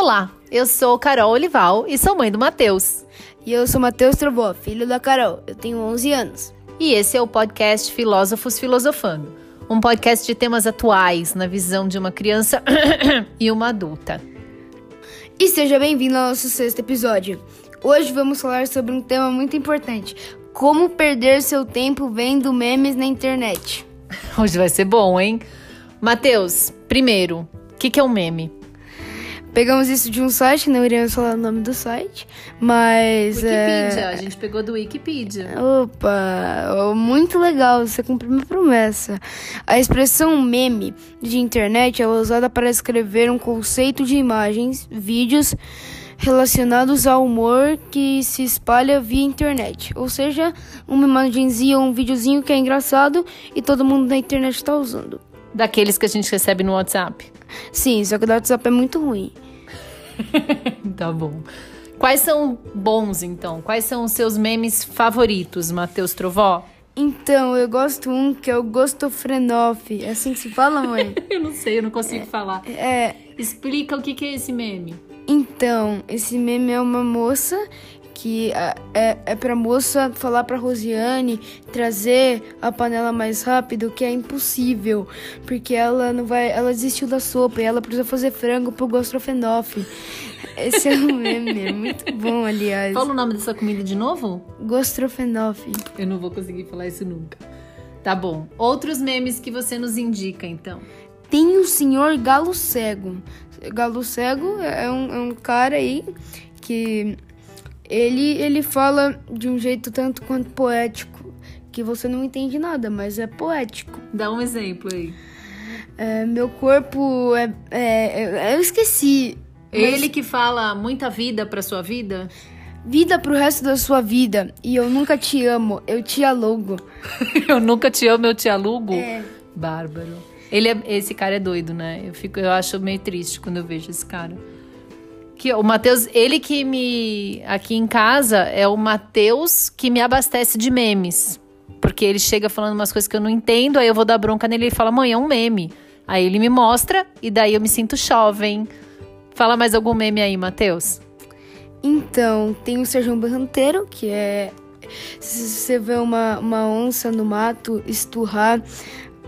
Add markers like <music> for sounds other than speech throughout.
Olá, eu sou Carol Olival e sou mãe do Matheus. E eu sou Matheus Trovó, filho da Carol. Eu tenho 11 anos. E esse é o podcast Filósofos Filosofando, um podcast de temas atuais na visão de uma criança <coughs> e uma adulta. E seja bem-vindo ao nosso sexto episódio. Hoje vamos falar sobre um tema muito importante: como perder seu tempo vendo memes na internet. Hoje vai ser bom, hein? Matheus, primeiro, o que, que é um meme? Pegamos isso de um site, não iremos falar o nome do site, mas. Wikipedia, é... a gente pegou do Wikipedia. Opa, muito legal, você cumpriu minha promessa. A expressão meme de internet é usada para escrever um conceito de imagens, vídeos relacionados ao humor que se espalha via internet. Ou seja, uma imagenzinha ou um videozinho que é engraçado e todo mundo na internet está usando. Daqueles que a gente recebe no WhatsApp. Sim, só que o WhatsApp é muito ruim. <laughs> tá bom. Quais são bons, então? Quais são os seus memes favoritos, Matheus Trovó? Então, eu gosto um que é o Gostofrenoff. É assim que se fala, mãe? <laughs> eu não sei, eu não consigo é, falar. É. Explica o que, que é esse meme. Então, esse meme é uma moça que é, é, é pra moça falar pra Rosiane trazer a panela mais rápido, que é impossível, porque ela não vai, ela desistiu da sopa e ela precisa fazer frango pro Gostrofenoff. Esse é um meme, é muito bom, aliás. Fala o nome dessa comida de novo? Gostrofenoff. Eu não vou conseguir falar isso nunca. Tá bom. Outros memes que você nos indica, então? Tem o senhor Galo Cego. Galo Cego é um, é um cara aí que ele, ele fala de um jeito tanto quanto poético, que você não entende nada, mas é poético. Dá um exemplo aí. É, meu corpo é, é, é Eu esqueci. Ele mas... que fala muita vida pra sua vida? Vida pro resto da sua vida. E eu nunca te amo, eu te alugo. <laughs> eu nunca te amo, eu te alugo? É. Bárbaro. Ele é, esse cara é doido, né? Eu, fico, eu acho meio triste quando eu vejo esse cara. Que o Matheus, ele que me. Aqui em casa é o Matheus que me abastece de memes. Porque ele chega falando umas coisas que eu não entendo, aí eu vou dar bronca nele e ele fala, mãe, é um meme. Aí ele me mostra e daí eu me sinto jovem. Fala mais algum meme aí, Matheus. Então, tem o Sérgio Berranteiro, que é. Se você vê uma, uma onça no mato esturrar,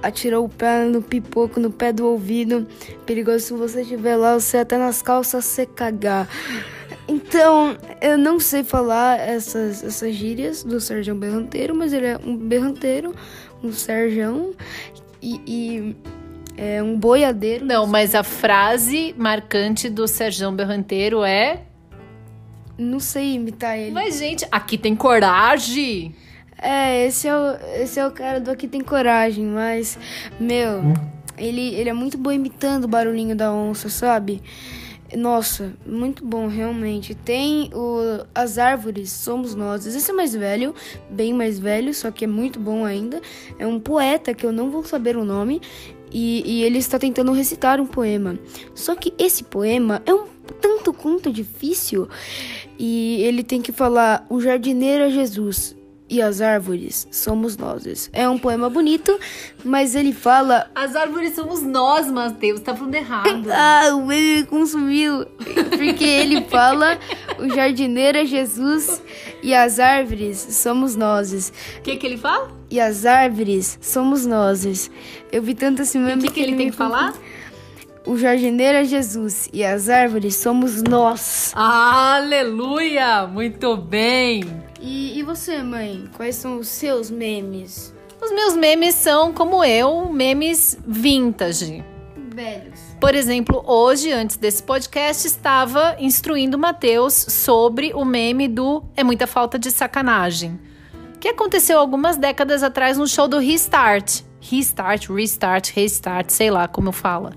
atirou o pé no pipoco, no pé do ouvido. Perigoso se você estiver lá, você até nas calças se cagar. Então, eu não sei falar essas, essas gírias do Sérgio Berranteiro, mas ele é um berranteiro, um Sérgio e, e é um boiadeiro. Não, mas a frase marcante do Sérgio Berranteiro é. Não sei imitar ele. Mas, gente, aqui tem coragem! É, esse é o, esse é o cara do Aqui Tem Coragem, mas, meu, hum? ele, ele é muito bom imitando o barulhinho da onça, sabe? Nossa, muito bom, realmente. Tem o As Árvores Somos Nós. Esse é mais velho, bem mais velho, só que é muito bom ainda. É um poeta que eu não vou saber o nome. E, e ele está tentando recitar um poema. Só que esse poema é um tanto quanto difícil. E ele tem que falar: O jardineiro é Jesus e as árvores somos nós. É um poema bonito, mas ele fala. As árvores somos nós, Matheus. Tá falando errado. <laughs> ah, o meme consumiu. Porque ele fala: o jardineiro é Jesus e as árvores somos nós. O que, que ele fala? E as árvores somos nós. Eu vi tanto esse meme. O que, que, que, ele, ele tem que falar? O jardineiro é Jesus e as árvores somos nós. Aleluia! Muito bem! E, e você, mãe? Quais são os seus memes? Os meus memes são, como eu, memes vintage. Velhos. Por exemplo, hoje, antes desse podcast, estava instruindo o Matheus sobre o meme do É Muita Falta de Sacanagem. Que aconteceu algumas décadas atrás no show do Restart. Restart, Restart, Restart, sei lá como fala.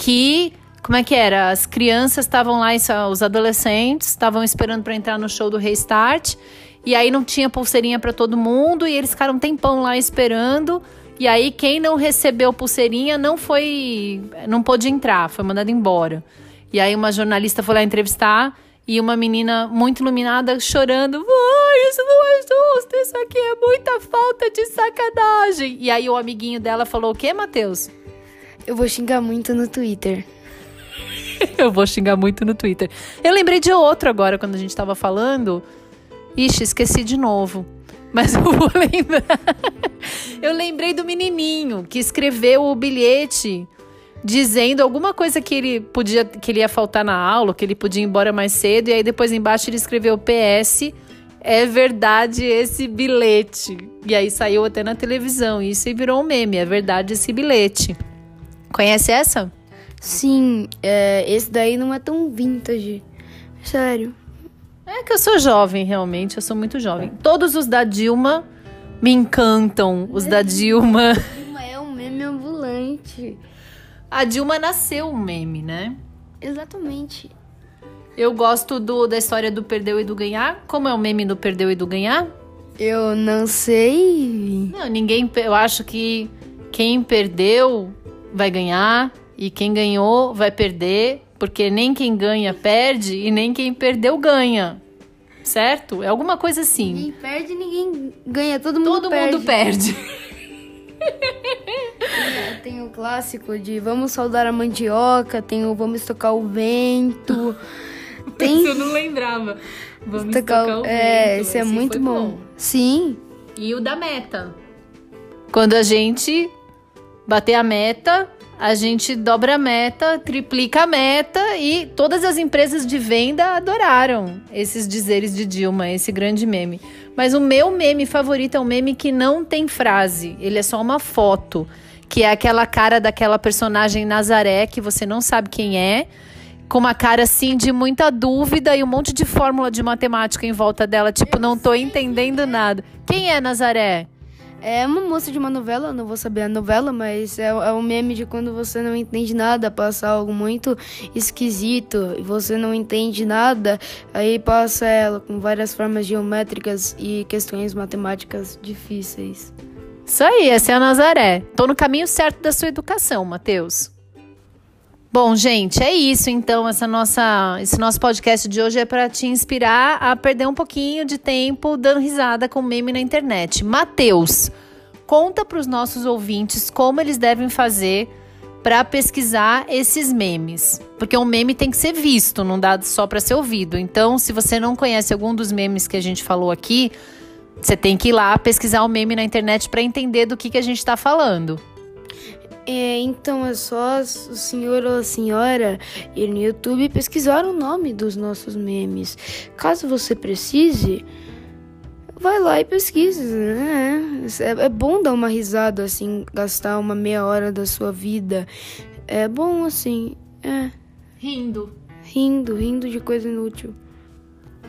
Que como é que era? As crianças estavam lá, os adolescentes estavam esperando para entrar no show do Restart e aí não tinha pulseirinha para todo mundo e eles ficaram um tempão lá esperando. E aí quem não recebeu pulseirinha não foi, não pôde entrar, foi mandado embora. E aí uma jornalista foi lá entrevistar e uma menina muito iluminada chorando: "Ai, isso não é justo, isso aqui é muita falta de sacanagem". E aí o amiguinho dela falou: "O quê, Matheus?" Eu vou xingar muito no Twitter. <laughs> eu vou xingar muito no Twitter. Eu lembrei de outro agora quando a gente tava falando. Ixi, esqueci de novo. Mas <laughs> eu vou lembrar. Eu lembrei do menininho que escreveu o bilhete dizendo alguma coisa que ele podia que ele ia faltar na aula, que ele podia ir embora mais cedo e aí depois embaixo ele escreveu PS é verdade esse bilhete. E aí saiu até na televisão. E isso aí virou um meme. É verdade esse bilhete. Conhece essa? Sim, é, esse daí não é tão vintage. Sério. É que eu sou jovem, realmente. Eu sou muito jovem. Todos os da Dilma me encantam. Os da Dilma. Dilma é um meme ambulante. A Dilma nasceu um meme, né? Exatamente. Eu gosto do, da história do perdeu e do ganhar. Como é o meme do perdeu e do ganhar? Eu não sei. Não, ninguém. Eu acho que quem perdeu vai ganhar e quem ganhou vai perder, porque nem quem ganha perde e nem quem perdeu ganha. Certo? É alguma coisa assim. Ninguém perde, ninguém ganha, todo mundo Todo perde. mundo perde. Tem o clássico de vamos saudar a mandioca, tem o vamos tocar o vento. <laughs> Tem eu não lembrava. Vamos tocar tocar o É, vento. esse é Esse muito foi bom. Sim. E o da meta. Quando a gente bater a meta, a gente dobra a meta, triplica a meta e todas as empresas de venda adoraram esses dizeres de Dilma, esse grande meme. Mas o meu meme favorito é um meme que não tem frase, ele é só uma foto, que é aquela cara daquela personagem Nazaré que você não sabe quem é, com uma cara assim de muita dúvida e um monte de fórmula de matemática em volta dela, tipo, não tô entendendo nada. Quem é Nazaré? É uma moça de uma novela, não vou saber a novela, mas é, é um meme de quando você não entende nada, passa algo muito esquisito e você não entende nada, aí passa ela com várias formas geométricas e questões matemáticas difíceis. Isso aí, essa é a Nazaré. Tô no caminho certo da sua educação, Matheus. Bom, gente, é isso então. Essa nossa, esse nosso podcast de hoje é para te inspirar a perder um pouquinho de tempo dando risada com meme na internet. Matheus, conta para os nossos ouvintes como eles devem fazer para pesquisar esses memes, porque um meme tem que ser visto, não dá só para ser ouvido. Então, se você não conhece algum dos memes que a gente falou aqui, você tem que ir lá pesquisar o meme na internet para entender do que, que a gente está falando. É, então é só o senhor ou a senhora ir no YouTube e pesquisar o nome dos nossos memes. Caso você precise, vai lá e pesquise, né? É, é bom dar uma risada assim, gastar uma meia hora da sua vida. É bom assim, é, Rindo. rindo, rindo de coisa inútil.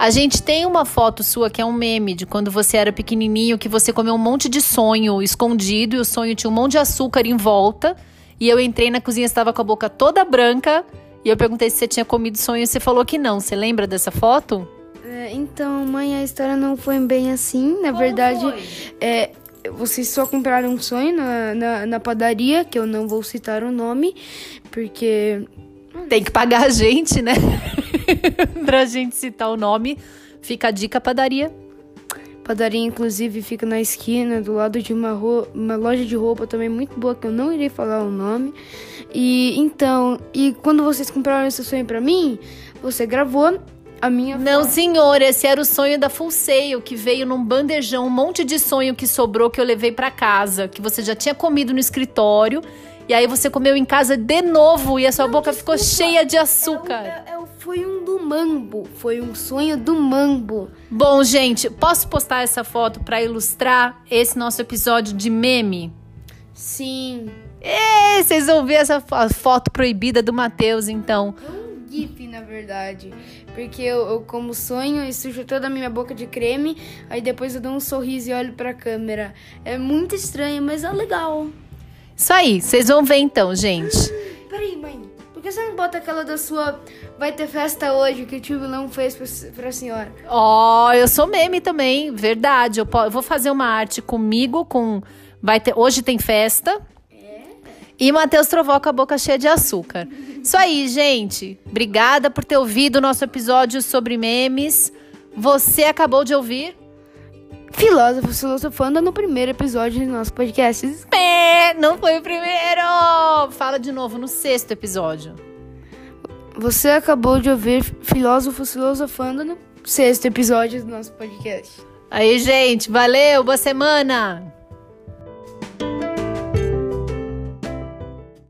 A gente tem uma foto sua que é um meme de quando você era pequenininho, que você comeu um monte de sonho escondido e o sonho tinha um monte de açúcar em volta. E eu entrei na cozinha, estava com a boca toda branca. E eu perguntei se você tinha comido sonho e você falou que não. Você lembra dessa foto? É, então, mãe, a história não foi bem assim. Na verdade, é, vocês só compraram um sonho na, na, na padaria, que eu não vou citar o nome, porque Tem que pagar a gente, né? <laughs> <laughs> pra gente citar o nome. Fica a dica, padaria. padaria, inclusive, fica na esquina, do lado de uma, uma loja de roupa também muito boa, que eu não irei falar o nome. E então, e quando vocês compraram esse sonho pra mim, você gravou a minha Não, senhor, esse era o sonho da Full Sail, que veio num bandejão, um monte de sonho que sobrou que eu levei pra casa, que você já tinha comido no escritório, e aí você comeu em casa de novo e a sua boca ficou cheia de açúcar. É, é, foi um mambo, foi um sonho do mambo. Bom, gente, posso postar essa foto pra ilustrar esse nosso episódio de meme? Sim. Ê, vocês vão ver essa fo- foto proibida do Matheus, então. É um gif, na verdade. Porque eu, eu como sonho e sujo toda a minha boca de creme, aí depois eu dou um sorriso e olho pra câmera. É muito estranho, mas é legal. Isso aí, vocês vão ver então, gente. Peraí, mãe. Por que você não bota aquela da sua vai ter festa hoje que o tio Vilão fez pra, pra senhora? Ó, eu sou meme também, verdade. Eu, eu vou fazer uma arte comigo, com. Vai ter. Hoje tem festa. E Matheus Trovó com a boca cheia de açúcar. Isso aí, gente. Obrigada por ter ouvido o nosso episódio sobre memes. Você acabou de ouvir? Filósofo filosofando no primeiro episódio do nosso podcast. Pé, não foi o primeiro! Fala de novo no sexto episódio. Você acabou de ouvir Filósofos Filosofando no sexto episódio do nosso podcast. Aí, gente, valeu, boa semana!